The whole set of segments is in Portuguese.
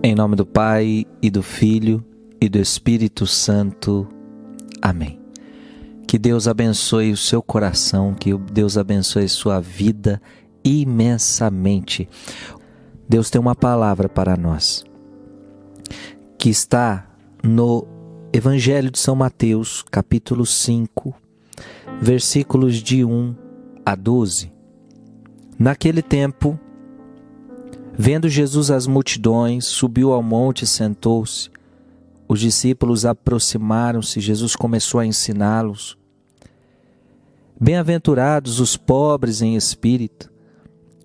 Em nome do Pai e do Filho e do Espírito Santo. Amém. Que Deus abençoe o seu coração, que Deus abençoe sua vida imensamente. Deus tem uma palavra para nós que está no Evangelho de São Mateus, capítulo 5, versículos de 1 a 12. Naquele tempo, Vendo Jesus as multidões, subiu ao monte e sentou-se. Os discípulos aproximaram-se, Jesus começou a ensiná-los. Bem-aventurados os pobres em espírito,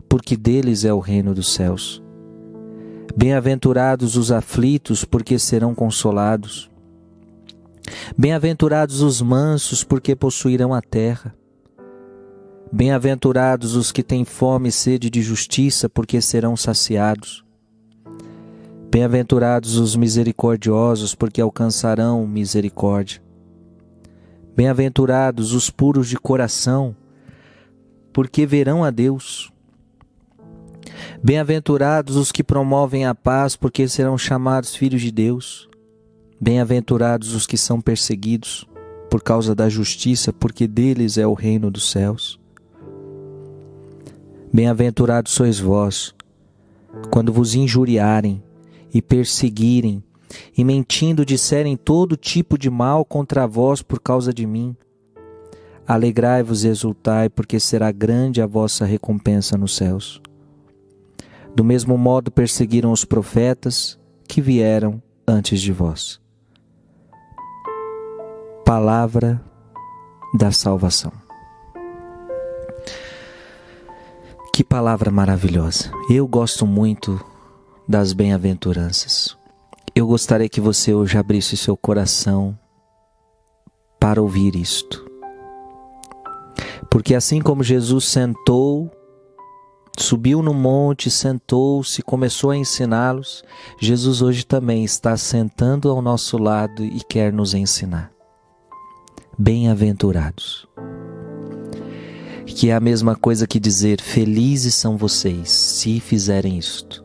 porque deles é o reino dos céus. Bem-aventurados os aflitos, porque serão consolados. Bem-aventurados os mansos, porque possuirão a terra. Bem-aventurados os que têm fome e sede de justiça, porque serão saciados. Bem-aventurados os misericordiosos, porque alcançarão misericórdia. Bem-aventurados os puros de coração, porque verão a Deus. Bem-aventurados os que promovem a paz, porque serão chamados filhos de Deus. Bem-aventurados os que são perseguidos por causa da justiça, porque deles é o reino dos céus. Bem-aventurados sois vós, quando vos injuriarem e perseguirem, e mentindo disserem todo tipo de mal contra vós por causa de mim. Alegrai-vos e exultai, porque será grande a vossa recompensa nos céus. Do mesmo modo perseguiram os profetas que vieram antes de vós. Palavra da salvação. Que palavra maravilhosa. Eu gosto muito das bem-aventuranças. Eu gostaria que você hoje abrisse seu coração para ouvir isto. Porque assim como Jesus sentou, subiu no monte, sentou-se, começou a ensiná-los, Jesus hoje também está sentando ao nosso lado e quer nos ensinar. Bem-aventurados que é a mesma coisa que dizer felizes são vocês se fizerem isto.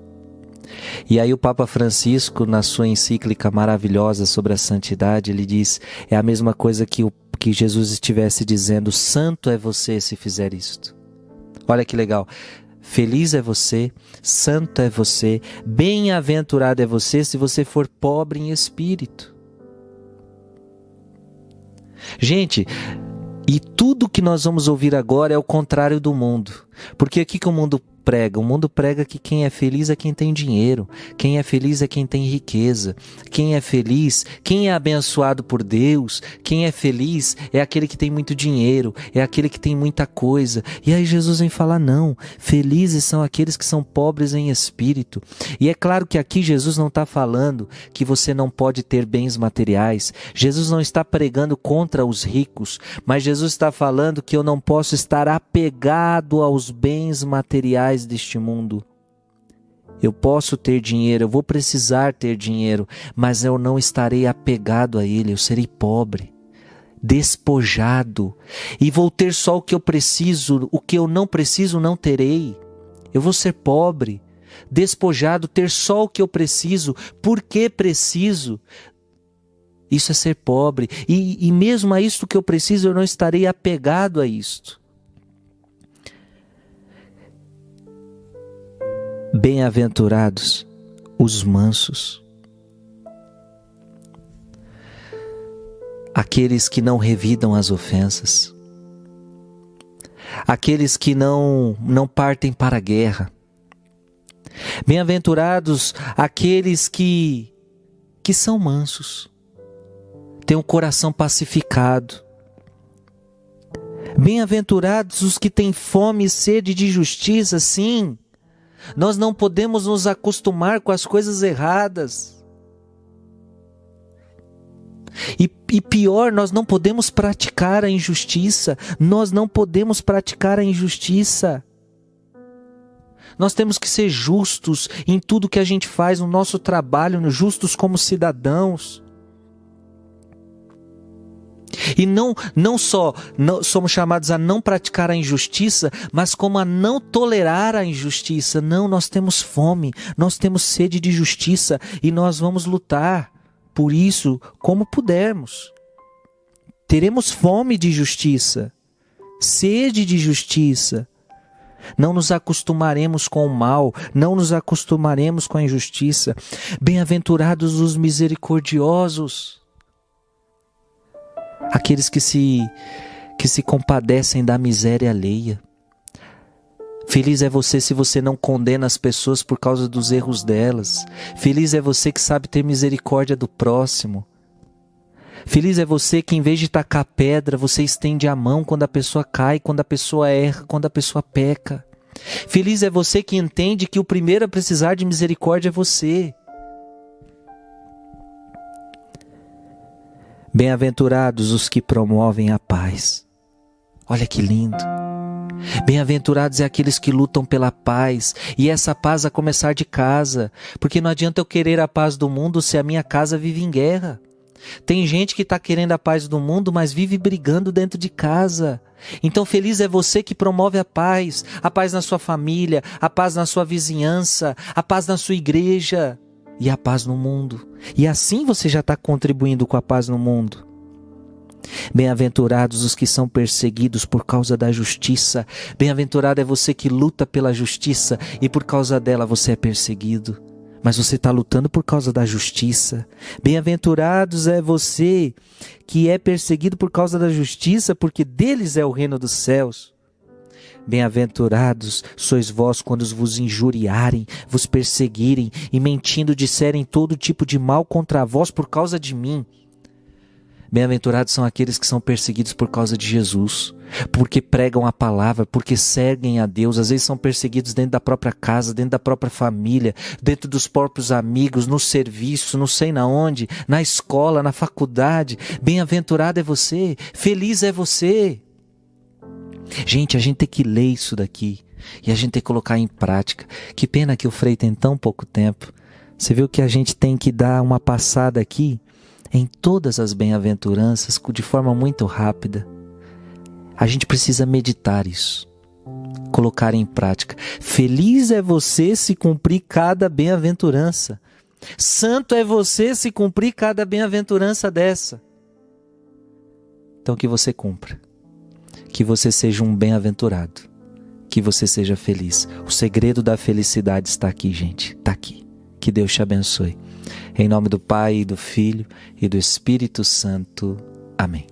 E aí o Papa Francisco, na sua encíclica maravilhosa sobre a santidade, ele diz: é a mesma coisa que, o, que Jesus estivesse dizendo: santo é você se fizer isto. Olha que legal. Feliz é você, santo é você, bem-aventurado é você se você for pobre em espírito. Gente, e tudo que nós vamos ouvir agora é o contrário do mundo. Porque o que o mundo prega? O mundo prega que quem é feliz é quem tem dinheiro, quem é feliz é quem tem riqueza, quem é feliz, quem é abençoado por Deus, quem é feliz é aquele que tem muito dinheiro, é aquele que tem muita coisa. E aí Jesus vem falar: não, felizes são aqueles que são pobres em espírito. E é claro que aqui Jesus não está falando que você não pode ter bens materiais, Jesus não está pregando contra os ricos, mas Jesus está falando que eu não posso estar apegado aos bens materiais deste mundo. Eu posso ter dinheiro, eu vou precisar ter dinheiro, mas eu não estarei apegado a ele, eu serei pobre, despojado, e vou ter só o que eu preciso, o que eu não preciso não terei. Eu vou ser pobre, despojado, ter só o que eu preciso, porque preciso. Isso é ser pobre, e, e mesmo a isto que eu preciso, eu não estarei apegado a isto. Bem-aventurados os mansos, aqueles que não revidam as ofensas, aqueles que não não partem para a guerra. Bem-aventurados aqueles que que são mansos, têm um coração pacificado. Bem-aventurados os que têm fome e sede de justiça, sim nós não podemos nos acostumar com as coisas erradas. E, e, pior, nós não podemos praticar a injustiça. Nós não podemos praticar a injustiça. Nós temos que ser justos em tudo que a gente faz no nosso trabalho, justos como cidadãos. E não, não só não, somos chamados a não praticar a injustiça, mas como a não tolerar a injustiça. Não, nós temos fome, nós temos sede de justiça e nós vamos lutar por isso como pudermos. Teremos fome de justiça, sede de justiça. Não nos acostumaremos com o mal, não nos acostumaremos com a injustiça. Bem-aventurados os misericordiosos, aqueles que se que se compadecem da miséria alheia. Feliz é você se você não condena as pessoas por causa dos erros delas. Feliz é você que sabe ter misericórdia do próximo. Feliz é você que, em vez de tacar pedra, você estende a mão quando a pessoa cai, quando a pessoa erra, quando a pessoa peca. Feliz é você que entende que o primeiro a precisar de misericórdia é você. Bem-aventurados os que promovem a paz. Olha que lindo. Bem-aventurados é aqueles que lutam pela paz, e essa paz a começar de casa, porque não adianta eu querer a paz do mundo se a minha casa vive em guerra. Tem gente que está querendo a paz do mundo, mas vive brigando dentro de casa. Então, feliz é você que promove a paz, a paz na sua família, a paz na sua vizinhança, a paz na sua igreja e a paz no mundo. E assim você já está contribuindo com a paz no mundo. Bem-aventurados os que são perseguidos por causa da justiça. Bem-aventurado é você que luta pela justiça e por causa dela você é perseguido mas você está lutando por causa da justiça. Bem-aventurados é você que é perseguido por causa da justiça, porque deles é o reino dos céus. Bem-aventurados sois vós quando vos injuriarem, vos perseguirem e mentindo disserem todo tipo de mal contra vós por causa de mim. Bem-aventurados são aqueles que são perseguidos por causa de Jesus, porque pregam a palavra, porque seguem a Deus. Às vezes são perseguidos dentro da própria casa, dentro da própria família, dentro dos próprios amigos, no serviço, não sei na onde, na escola, na faculdade. Bem-aventurado é você, feliz é você. Gente, a gente tem que ler isso daqui e a gente tem que colocar em prática. Que pena que o Frei tem tão pouco tempo. Você viu que a gente tem que dar uma passada aqui em todas as bem-aventuranças de forma muito rápida. A gente precisa meditar isso, colocar em prática. Feliz é você se cumprir cada bem-aventurança. Santo é você se cumprir cada bem-aventurança dessa. Então que você cumpra. Que você seja um bem-aventurado. Que você seja feliz. O segredo da felicidade está aqui, gente. Está aqui. Que Deus te abençoe. Em nome do Pai, do Filho e do Espírito Santo. Amém.